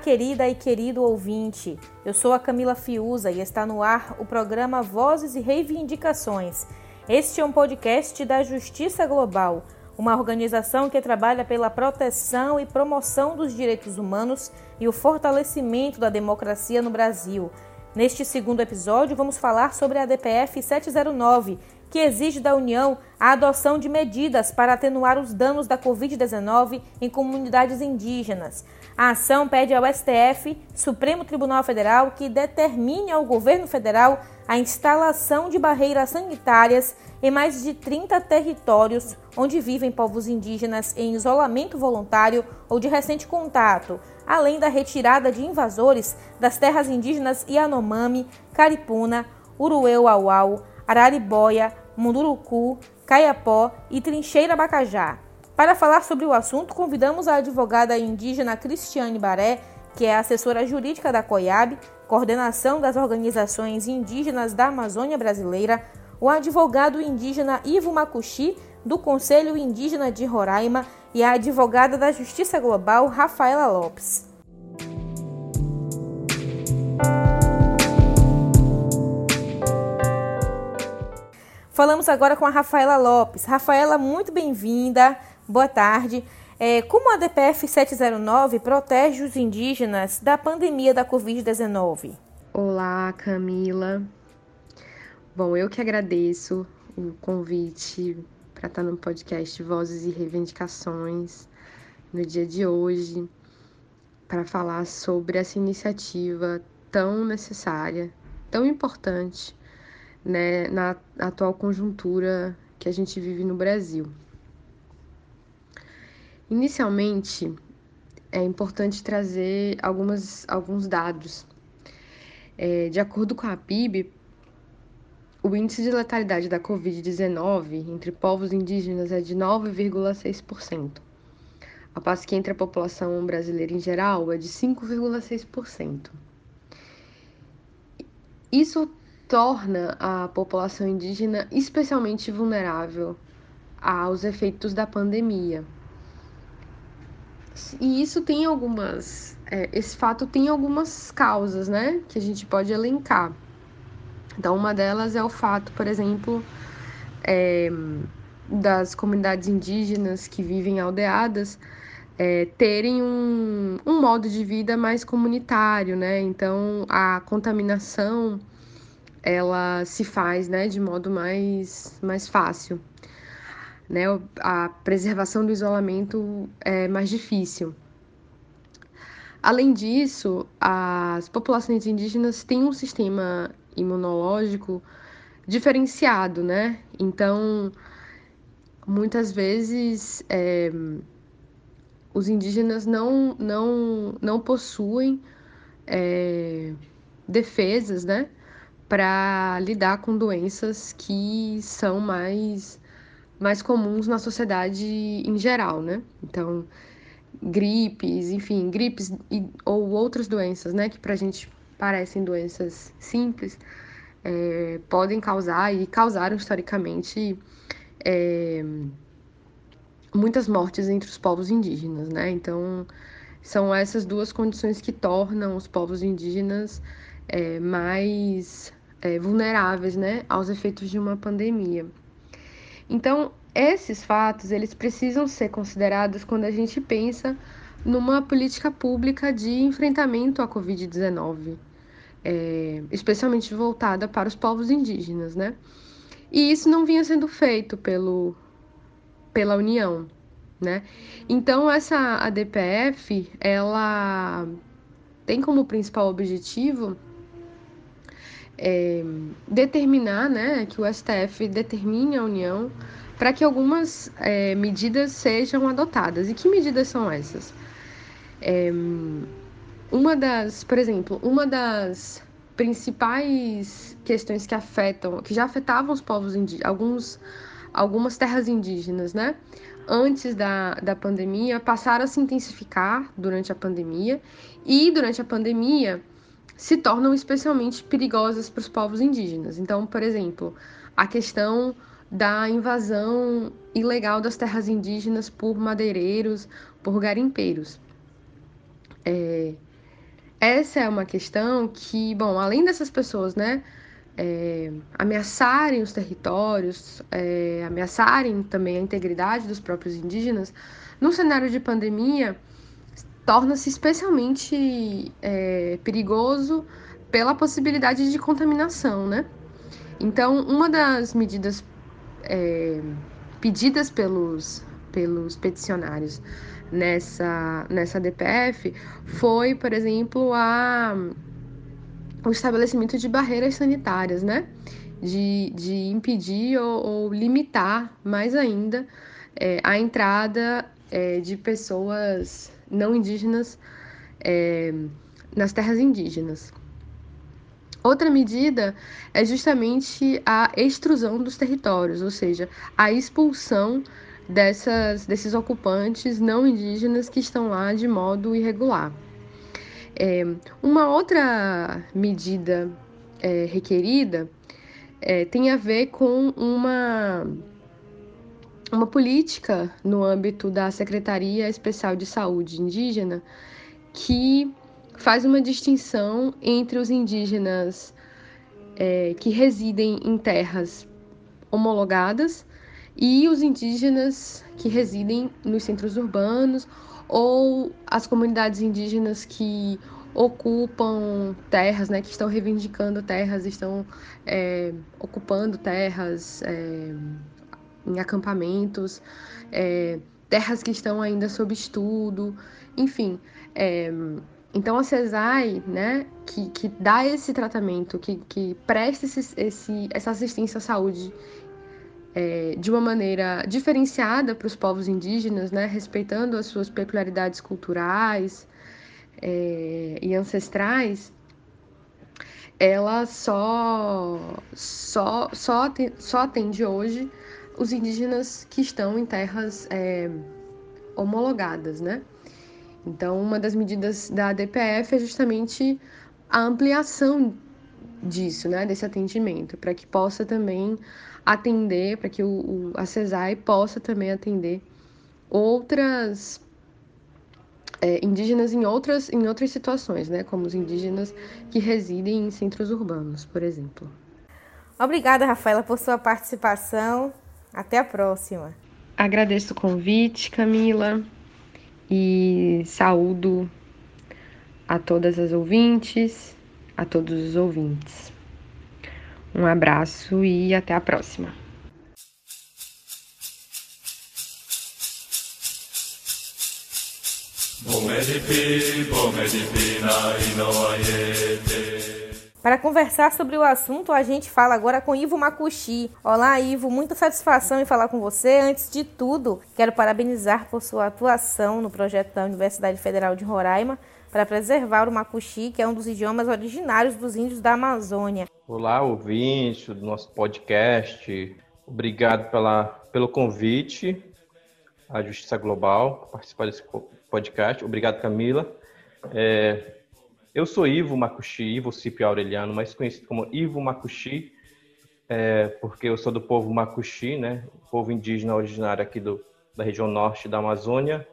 querida e querido ouvinte. Eu sou a Camila Fiuza e está no ar o programa Vozes e Reivindicações. Este é um podcast da Justiça Global, uma organização que trabalha pela proteção e promoção dos direitos humanos e o fortalecimento da democracia no Brasil. Neste segundo episódio, vamos falar sobre a DPF 709, que exige da União a adoção de medidas para atenuar os danos da Covid-19 em comunidades indígenas. A ação pede ao STF, Supremo Tribunal Federal, que determine ao governo federal a instalação de barreiras sanitárias em mais de 30 territórios onde vivem povos indígenas em isolamento voluntário ou de recente contato, além da retirada de invasores das terras indígenas Yanomami, Caripuna, Urueu-Auau, Araribóia, Munduruku, Caiapó e Trincheira Bacajá. Para falar sobre o assunto, convidamos a advogada indígena Cristiane Baré, que é assessora jurídica da COIAB, coordenação das organizações indígenas da Amazônia Brasileira, o advogado indígena Ivo Macuxi, do Conselho Indígena de Roraima, e a advogada da Justiça Global, Rafaela Lopes. Falamos agora com a Rafaela Lopes. Rafaela, muito bem-vinda. Boa tarde. É, como a DPF 709 protege os indígenas da pandemia da Covid-19? Olá, Camila. Bom, eu que agradeço o convite para estar no podcast Vozes e Reivindicações no dia de hoje para falar sobre essa iniciativa tão necessária, tão importante né, na atual conjuntura que a gente vive no Brasil. Inicialmente, é importante trazer algumas, alguns dados. É, de acordo com a PIB, o índice de letalidade da Covid-19 entre povos indígenas é de 9,6%, a passo que entre a população brasileira em geral é de 5,6%. Isso torna a população indígena especialmente vulnerável aos efeitos da pandemia. E isso tem algumas. É, esse fato tem algumas causas, né? Que a gente pode elencar. Então, uma delas é o fato, por exemplo, é, das comunidades indígenas que vivem aldeadas é, terem um, um modo de vida mais comunitário, né? Então, a contaminação ela se faz né, de modo mais, mais fácil. Né? A preservação do isolamento é mais difícil. Além disso, as populações indígenas têm um sistema imunológico diferenciado, né? Então, muitas vezes é, os indígenas não, não, não possuem é, defesas, né? para lidar com doenças que são mais, mais comuns na sociedade em geral, né? Então, gripes, enfim, gripes e, ou outras doenças, né, que para a gente parecem doenças simples, é, podem causar e causaram historicamente é, muitas mortes entre os povos indígenas, né? Então, são essas duas condições que tornam os povos indígenas é, mais é, vulneráveis né, aos efeitos de uma pandemia. Então, esses fatos eles precisam ser considerados quando a gente pensa numa política pública de enfrentamento à Covid-19, é, especialmente voltada para os povos indígenas, né? E isso não vinha sendo feito pelo, pela União, né? Então essa ADPF, ela tem como principal objetivo é, determinar, né, que o STF determine a União para que algumas é, medidas sejam adotadas. E que medidas são essas? É, uma das, por exemplo, uma das principais questões que afetam, que já afetavam os povos indígenas, alguns, algumas terras indígenas, né? Antes da, da pandemia, passaram a se intensificar durante a pandemia, e durante a pandemia, se tornam especialmente perigosas para os povos indígenas. Então, por exemplo, a questão da invasão ilegal das terras indígenas por madeireiros, por garimpeiros. É, essa é uma questão que, bom, além dessas pessoas, né, é, ameaçarem os territórios, é, ameaçarem também a integridade dos próprios indígenas, no cenário de pandemia, torna-se especialmente é, perigoso pela possibilidade de contaminação, né? Então, uma das medidas é, pedidas pelos, pelos peticionários nessa, nessa DPF foi, por exemplo, a, o estabelecimento de barreiras sanitárias, né? De, de impedir ou, ou limitar mais ainda é, a entrada é, de pessoas não indígenas é, nas terras indígenas. Outra medida é justamente a extrusão dos territórios, ou seja, a expulsão dessas, desses ocupantes não indígenas que estão lá de modo irregular. É, uma outra medida é, requerida é, tem a ver com uma, uma política no âmbito da Secretaria Especial de Saúde Indígena que faz uma distinção entre os indígenas é, que residem em terras homologadas e os indígenas que residem nos centros urbanos ou as comunidades indígenas que ocupam terras, né, que estão reivindicando terras, estão é, ocupando terras é, em acampamentos, é, terras que estão ainda sob estudo, enfim. É, então, a CESAI, né, que, que dá esse tratamento, que, que presta esse, esse, essa assistência à saúde é, de uma maneira diferenciada para os povos indígenas, né, respeitando as suas peculiaridades culturais é, e ancestrais, ela só, só, só, atende, só atende hoje os indígenas que estão em terras é, homologadas, né? Então, uma das medidas da DPF é justamente a ampliação disso, né, desse atendimento, para que possa também atender, para que o, o, a CESAI possa também atender outras é, indígenas em outras, em outras situações, né, como os indígenas que residem em centros urbanos, por exemplo. Obrigada, Rafaela, por sua participação. Até a próxima. Agradeço o convite, Camila e saúdo a todas as ouvintes, a todos os ouvintes. Um abraço e até a próxima. Bomedipi, bomedipi na inoayete. Para conversar sobre o assunto, a gente fala agora com Ivo Makushi. Olá, Ivo, muita satisfação em falar com você. Antes de tudo, quero parabenizar por sua atuação no projeto da Universidade Federal de Roraima para preservar o Makushi, que é um dos idiomas originários dos índios da Amazônia. Olá, ouvinte do nosso podcast. Obrigado pela, pelo convite à Justiça Global para participar desse podcast. Obrigado, Camila. É, eu sou Ivo Makushi, Ivo Cipi Aureliano, mais conhecido como Ivo Makushi, é, porque eu sou do povo Makushi, né, povo indígena originário aqui do, da região norte da Amazônia.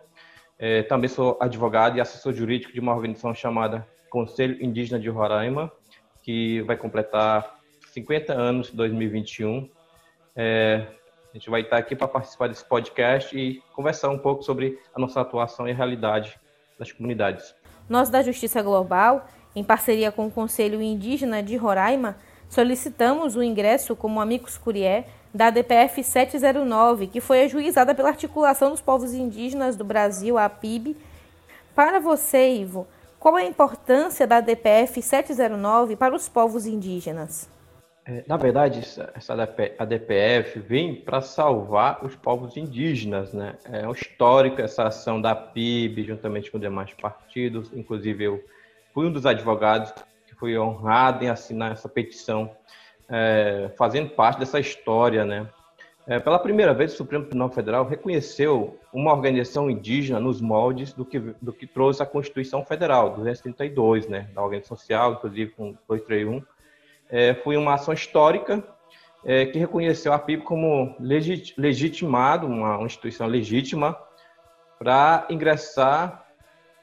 É, também sou advogado e assessor jurídico de uma organização chamada Conselho Indígena de Roraima, que vai completar 50 anos em 2021. É, a gente vai estar aqui para participar desse podcast e conversar um pouco sobre a nossa atuação e a realidade das comunidades. Nós da Justiça Global, em parceria com o Conselho Indígena de Roraima, solicitamos o ingresso como amicus curiae da DPF 709, que foi ajuizada pela Articulação dos Povos Indígenas do Brasil, a PIB. Para você, Ivo, qual é a importância da DPF 709 para os povos indígenas? É, na verdade, essa a DPF vem para salvar os povos indígenas, né? É um histórico essa ação da PIB, juntamente com demais partidos. Inclusive, eu fui um dos advogados que fui honrado em assinar essa petição, é, fazendo parte dessa história, né? É, pela primeira vez, o Supremo Tribunal Federal reconheceu uma organização indígena nos moldes do que, do que trouxe a Constituição Federal, 232, né? Da organização social, inclusive com 231 é, foi uma ação histórica é, que reconheceu a PIB como legit, legitimado, uma, instituição legítima, para ingressar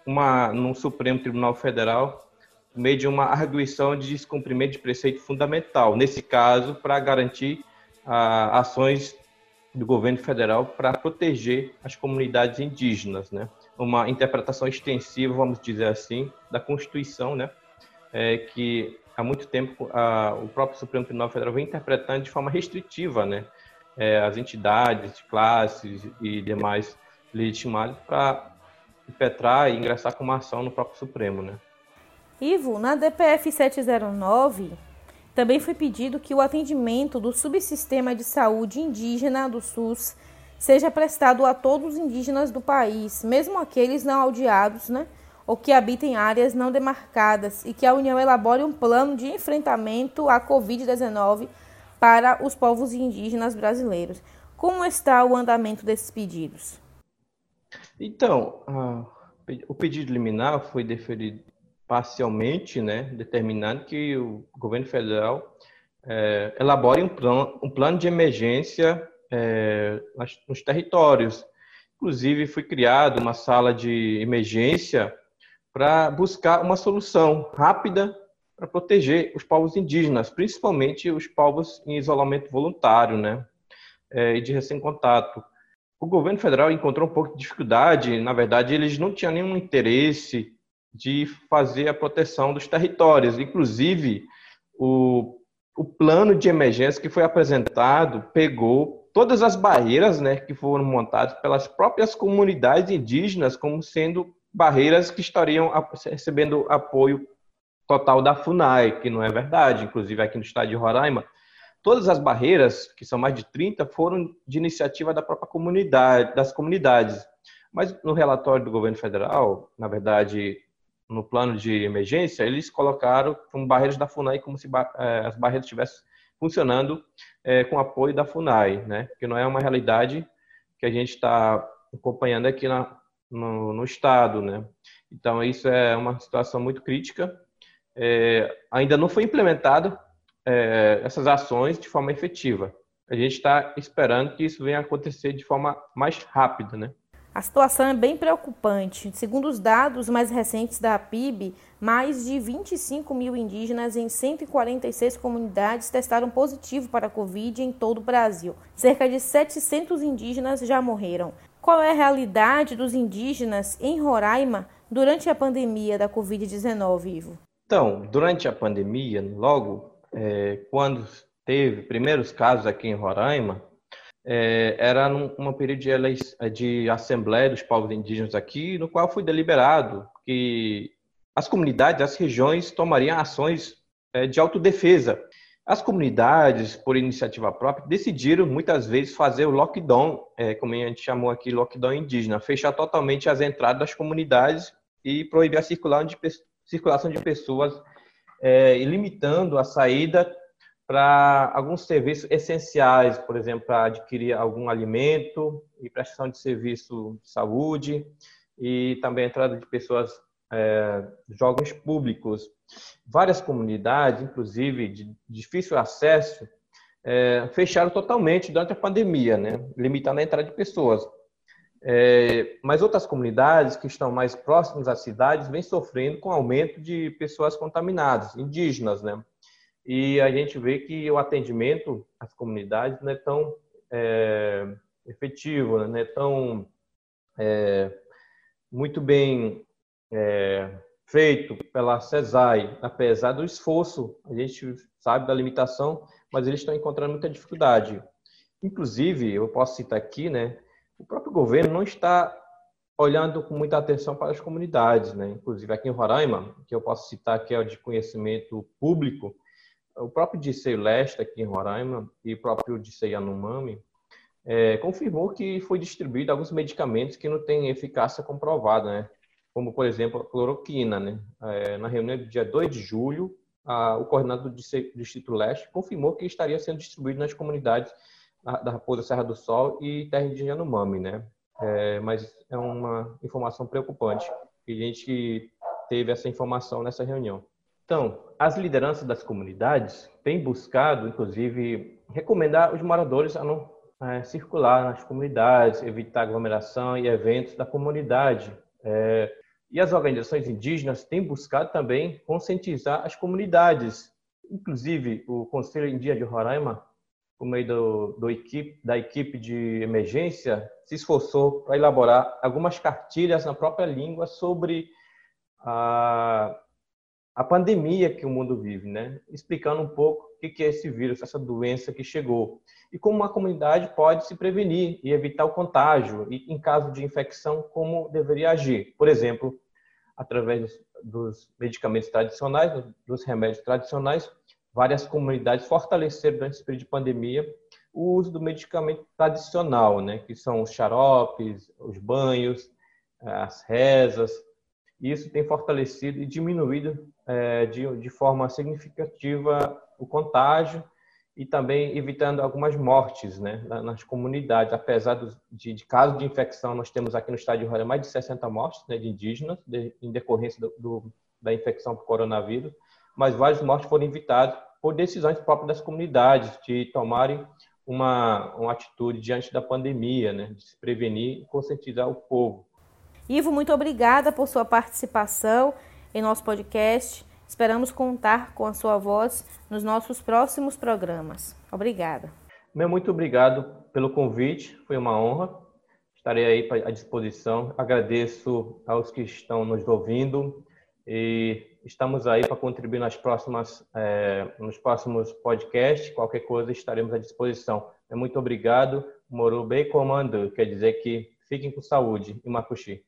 uma, no Supremo Tribunal Federal por meio de uma arguição de descumprimento de preceito fundamental, nesse caso, para garantir ah, ações do governo federal para proteger as comunidades indígenas, né? Uma interpretação extensiva, vamos dizer assim, da Constituição, né? É, que há muito tempo a, o próprio Supremo Tribunal Federal vem interpretando de forma restritiva, né? É, as entidades, classes e demais legitimados para impetrar e ingressar com uma ação no próprio Supremo, né? Ivo, na DPF 709, também foi pedido que o atendimento do subsistema de saúde indígena do SUS seja prestado a todos os indígenas do país, mesmo aqueles não aldeados, né, ou que habitem áreas não demarcadas, e que a União elabore um plano de enfrentamento à Covid-19 para os povos indígenas brasileiros. Como está o andamento desses pedidos? Então, uh, o pedido liminar foi deferido parcialmente, né, determinando que o governo federal é, elabore um plano, um plano de emergência é, nos territórios. Inclusive, foi criada uma sala de emergência para buscar uma solução rápida para proteger os povos indígenas, principalmente os povos em isolamento voluntário, né, é, e de recém-contato. O governo federal encontrou um pouco de dificuldade, na verdade, eles não tinham nenhum interesse de fazer a proteção dos territórios. Inclusive, o, o plano de emergência que foi apresentado pegou todas as barreiras né, que foram montadas pelas próprias comunidades indígenas como sendo barreiras que estariam recebendo apoio total da FUNAI, que não é verdade. Inclusive, aqui no estado de Roraima, todas as barreiras, que são mais de 30, foram de iniciativa da própria comunidade, das comunidades. Mas no relatório do governo federal, na verdade, no plano de emergência, eles colocaram como barreiras da FUNAI como se é, as barreiras estivessem funcionando é, com apoio da FUNAI, né? Que não é uma realidade que a gente está acompanhando aqui na, no, no, estado, né? Então isso é uma situação muito crítica. É, ainda não foi implementado é, essas ações de forma efetiva. A gente está esperando que isso venha acontecer de forma mais rápida, né? A situação é bem preocupante. Segundo os dados mais recentes da PIB, mais de 25 mil indígenas em 146 comunidades testaram positivo para a Covid em todo o Brasil. Cerca de 700 indígenas já morreram. Qual é a realidade dos indígenas em Roraima durante a pandemia da Covid-19, Ivo? Então, durante a pandemia, logo é, quando teve primeiros casos aqui em Roraima, é, era num, um período de, de assembleia dos povos indígenas aqui, no qual foi deliberado que as comunidades, as regiões tomariam ações é, de autodefesa. As comunidades, por iniciativa própria, decidiram muitas vezes fazer o lockdown, é, como a gente chamou aqui, lockdown indígena, fechar totalmente as entradas das comunidades e proibir a circulação de pessoas, é, limitando a saída para alguns serviços essenciais, por exemplo, para adquirir algum alimento e prestação de serviço de saúde e também a entrada de pessoas é, jogos públicos. Várias comunidades, inclusive de difícil acesso, é, fecharam totalmente durante a pandemia, né? limitando a entrada de pessoas. É, mas outras comunidades que estão mais próximas às cidades vêm sofrendo com aumento de pessoas contaminadas, indígenas, né? e a gente vê que o atendimento às comunidades não é tão é, efetivo, né? não é tão é, muito bem é, feito pela CESAI, apesar do esforço, a gente sabe da limitação, mas eles estão encontrando muita dificuldade. Inclusive, eu posso citar aqui, né, o próprio governo não está olhando com muita atenção para as comunidades, né? Inclusive aqui em Roraima, que eu posso citar que é de conhecimento público, o próprio Dissei Leste aqui em Roraima e o próprio Dissei Yanomami é, confirmou que foi distribuído alguns medicamentos que não têm eficácia comprovada, né? Como, por exemplo, a cloroquina, né? É, na reunião do dia 2 de julho, a, o coordenador do Distrito Leste confirmou que estaria sendo distribuído nas comunidades da Raposa Serra do Sol e Terra de Yanomami, né? É, mas é uma informação preocupante. E a gente teve essa informação nessa reunião. Então, as lideranças das comunidades têm buscado, inclusive, recomendar os moradores a não é, circular nas comunidades, evitar aglomeração e eventos da comunidade. É, E as organizações indígenas têm buscado também conscientizar as comunidades. Inclusive, o Conselho Indígena de Roraima, por meio do, do equipe, da equipe de emergência, se esforçou para elaborar algumas cartilhas na própria língua sobre a, a pandemia que o mundo vive, né? explicando um pouco o que é esse vírus, essa doença que chegou, e como uma comunidade pode se prevenir e evitar o contágio, e em caso de infecção, como deveria agir. Por exemplo, através dos medicamentos tradicionais, dos remédios tradicionais, várias comunidades fortaleceram durante esse período de pandemia o uso do medicamento tradicional, né, que são os xaropes, os banhos, as rezas. Isso tem fortalecido e diminuído é, de, de forma significativa o contágio e também evitando algumas mortes né, nas comunidades. Apesar de, de casos de infecção, nós temos aqui no estado de Roraima mais de 60 mortes né, de indígenas de, em decorrência do, do, da infecção por coronavírus, mas várias mortes foram evitadas por decisões próprias das comunidades de tomarem uma, uma atitude diante da pandemia, né, de se prevenir e conscientizar o povo. Ivo, muito obrigada por sua participação em nosso podcast. Esperamos contar com a sua voz nos nossos próximos programas. Obrigada. Meu muito obrigado pelo convite, foi uma honra. Estarei aí à disposição. Agradeço aos que estão nos ouvindo e estamos aí para contribuir nas próximas, é, nos próximos podcasts. Qualquer coisa estaremos à disposição. Muito obrigado. Moro bem comando, quer dizer que fiquem com saúde e Makushi.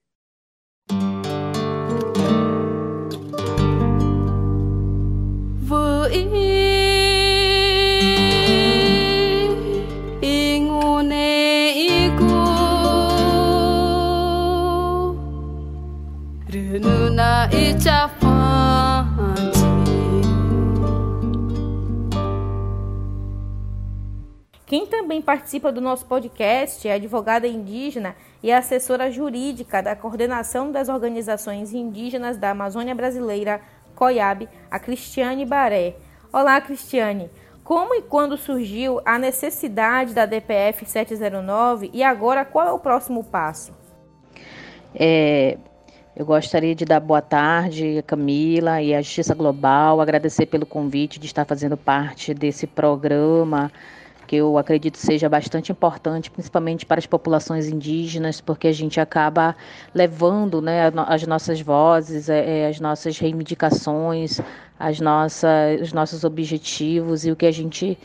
Quem também participa do nosso podcast é advogada indígena e assessora jurídica da coordenação das organizações indígenas da Amazônia Brasileira, COIAB, a Cristiane Baré. Olá, Cristiane. Como e quando surgiu a necessidade da DPF 709 e agora qual é o próximo passo? É, eu gostaria de dar boa tarde a Camila e a Justiça Global, agradecer pelo convite de estar fazendo parte desse programa que eu acredito seja bastante importante, principalmente para as populações indígenas, porque a gente acaba levando né, as nossas vozes, é, é, as nossas reivindicações, as nossas, os nossos objetivos e o que a gente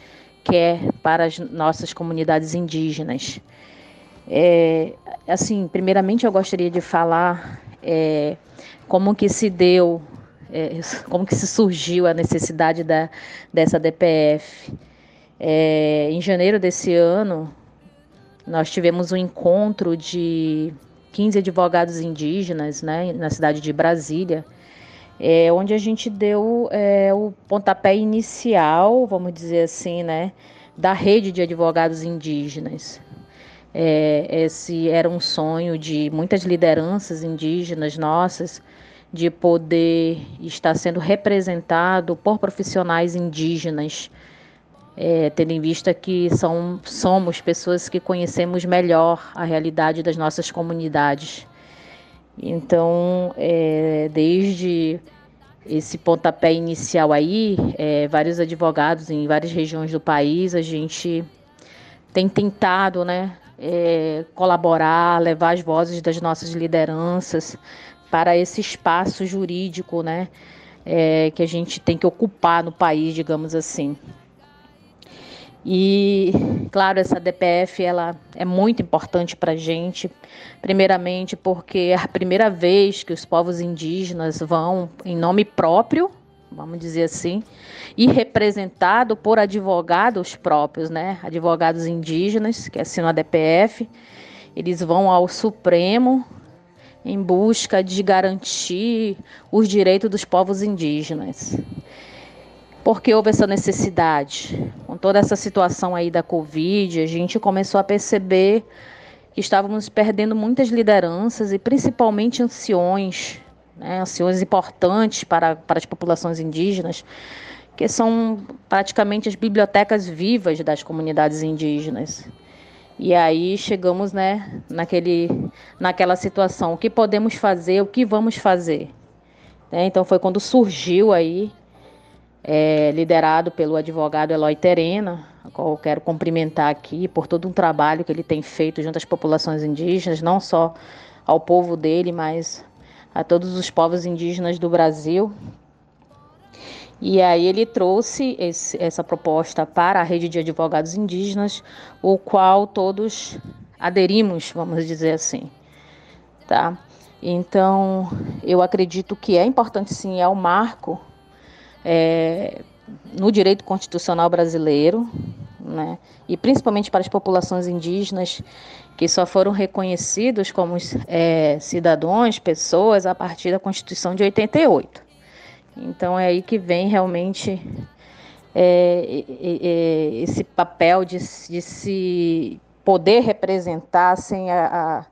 quer para as nossas comunidades indígenas. É, assim, primeiramente eu gostaria de falar é, como que se deu, é, como que se surgiu a necessidade da, dessa DPF. É, em janeiro desse ano, nós tivemos um encontro de 15 advogados indígenas né, na cidade de Brasília, é, onde a gente deu é, o pontapé inicial, vamos dizer assim, né, da rede de advogados indígenas. É, esse era um sonho de muitas lideranças indígenas nossas de poder estar sendo representado por profissionais indígenas é, tendo em vista que são, somos pessoas que conhecemos melhor a realidade das nossas comunidades. Então, é, desde esse pontapé inicial aí, é, vários advogados em várias regiões do país, a gente tem tentado né, é, colaborar, levar as vozes das nossas lideranças para esse espaço jurídico né, é, que a gente tem que ocupar no país, digamos assim. E, claro, essa DPF ela é muito importante para a gente, primeiramente porque é a primeira vez que os povos indígenas vão em nome próprio, vamos dizer assim, e representado por advogados próprios, né? Advogados indígenas que assinam a DPF, eles vão ao Supremo em busca de garantir os direitos dos povos indígenas porque houve essa necessidade. Com toda essa situação aí da Covid, a gente começou a perceber que estávamos perdendo muitas lideranças e principalmente anciões, né, anciões importantes para, para as populações indígenas, que são praticamente as bibliotecas vivas das comunidades indígenas. E aí chegamos, né, naquele, naquela situação. O que podemos fazer? O que vamos fazer? Né? Então foi quando surgiu aí, é, liderado pelo advogado Eloy Terena, a qual eu quero cumprimentar aqui por todo um trabalho que ele tem feito junto às populações indígenas, não só ao povo dele, mas a todos os povos indígenas do Brasil. E aí ele trouxe esse, essa proposta para a rede de advogados indígenas, o qual todos aderimos, vamos dizer assim, tá? Então, eu acredito que é importante sim, é o marco é, no direito constitucional brasileiro, né? E principalmente para as populações indígenas que só foram reconhecidos como é, cidadãos, pessoas a partir da Constituição de 88. Então é aí que vem realmente é, é, esse papel de, de, se poder representar sem a,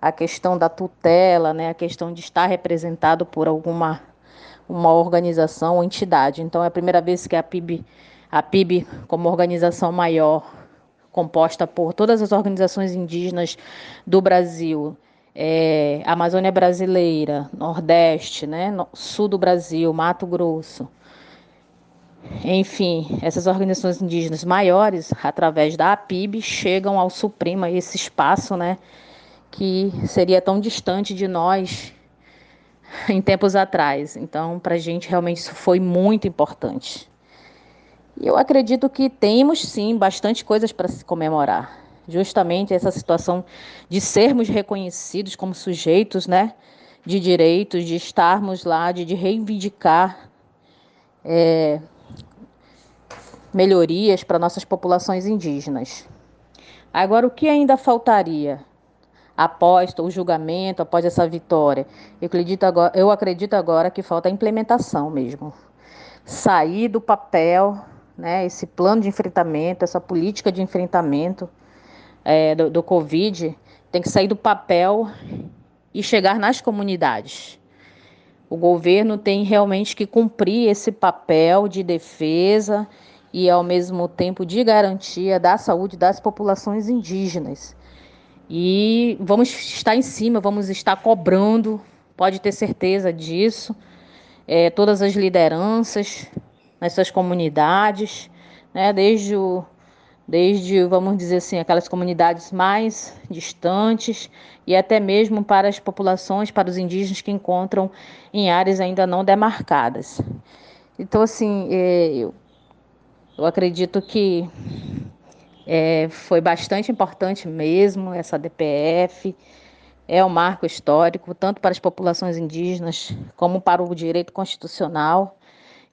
a, a, questão da tutela, né, a questão de estar representado por alguma uma organização ou entidade. Então é a primeira vez que a PIB, a PIB como organização maior, composta por todas as organizações indígenas do Brasil, é, Amazônia Brasileira, Nordeste, né, Sul do Brasil, Mato Grosso. Enfim, essas organizações indígenas maiores, através da APIB, chegam ao Supremo, esse espaço né, que seria tão distante de nós em tempos atrás. Então, para a gente, realmente, isso foi muito importante. E eu acredito que temos, sim, bastante coisas para se comemorar justamente essa situação de sermos reconhecidos como sujeitos, né, de direitos, de estarmos lá, de, de reivindicar é, melhorias para nossas populações indígenas. Agora, o que ainda faltaria após o julgamento, após essa vitória? Eu acredito agora, eu acredito agora que falta a implementação mesmo. Sair do papel, né, esse plano de enfrentamento, essa política de enfrentamento é, do, do Covid tem que sair do papel e chegar nas comunidades. O governo tem realmente que cumprir esse papel de defesa e, ao mesmo tempo, de garantia da saúde das populações indígenas. E vamos estar em cima, vamos estar cobrando, pode ter certeza disso, é, todas as lideranças nas suas comunidades, né, desde o desde, vamos dizer assim, aquelas comunidades mais distantes e até mesmo para as populações, para os indígenas que encontram em áreas ainda não demarcadas. Então, assim, é, eu, eu acredito que é, foi bastante importante mesmo essa DPF. É um marco histórico, tanto para as populações indígenas como para o direito constitucional.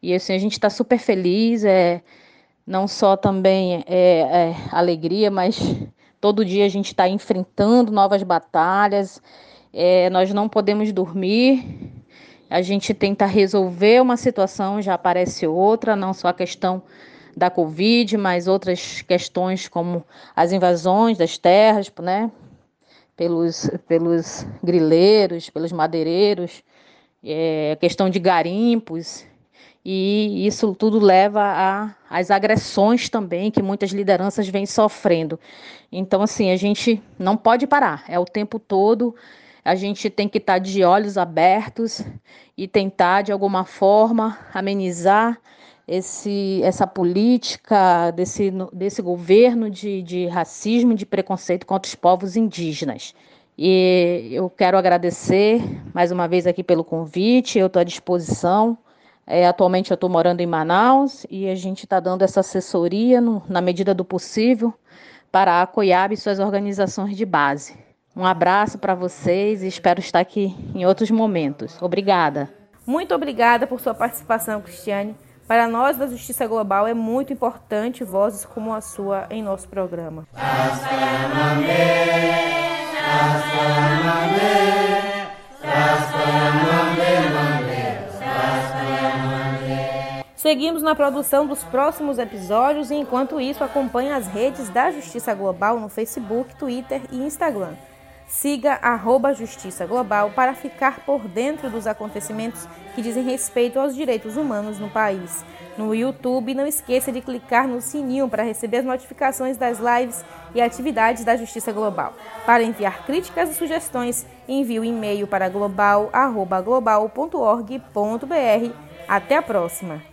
E assim, a gente está super feliz. É, não só também é, é, alegria, mas todo dia a gente está enfrentando novas batalhas, é, nós não podemos dormir, a gente tenta resolver uma situação, já aparece outra, não só a questão da Covid, mas outras questões como as invasões das terras, né? Pelos, pelos grileiros, pelos madeireiros, é, questão de garimpos, e isso tudo leva às agressões também que muitas lideranças vêm sofrendo. Então, assim, a gente não pode parar, é o tempo todo, a gente tem que estar de olhos abertos e tentar, de alguma forma, amenizar esse, essa política desse, desse governo de, de racismo, de preconceito contra os povos indígenas. E eu quero agradecer mais uma vez aqui pelo convite, eu estou à disposição. É, atualmente eu estou morando em Manaus e a gente está dando essa assessoria no, na medida do possível para a COIAB e suas organizações de base. Um abraço para vocês e espero estar aqui em outros momentos. Obrigada. Muito obrigada por sua participação, Cristiane. Para nós da Justiça Global é muito importante vozes como a sua em nosso programa. Seguimos na produção dos próximos episódios e, enquanto isso, acompanhe as redes da Justiça Global no Facebook, Twitter e Instagram. Siga arroba Justiça Global para ficar por dentro dos acontecimentos que dizem respeito aos direitos humanos no país. no YouTube. Não esqueça de clicar no sininho para receber as notificações das lives e atividades da Justiça Global. Para enviar críticas e sugestões, envie o um e-mail para global@global.org.br. Até a próxima.